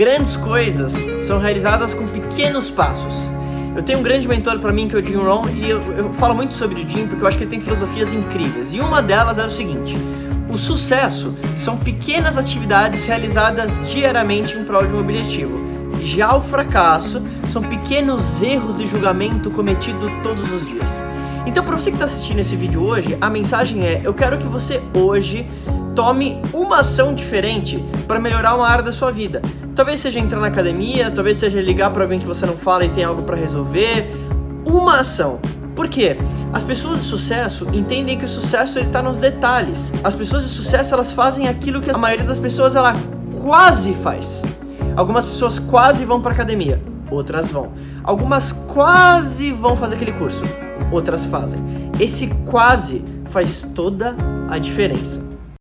grandes coisas são realizadas com pequenos passos. Eu tenho um grande mentor para mim que é o Jim Rohn e eu, eu, falo muito sobre o Jim porque eu acho que ele tem filosofias incríveis. E uma delas é o seguinte: o sucesso são pequenas atividades realizadas diariamente em prol de um objetivo. Já o fracasso são pequenos erros de julgamento cometidos todos os dias. Então, para você que está assistindo esse vídeo hoje, a mensagem é: eu quero que você hoje tome uma ação diferente para melhorar uma área da sua vida. Talvez seja entrar na academia, talvez seja ligar para alguém que você não fala e tem algo para resolver. Uma ação. Por quê? As pessoas de sucesso entendem que o sucesso está nos detalhes. As pessoas de sucesso elas fazem aquilo que a maioria das pessoas ela quase faz. Algumas pessoas quase vão para academia, outras vão. Algumas quase vão fazer aquele curso, outras fazem. Esse quase faz toda a diferença.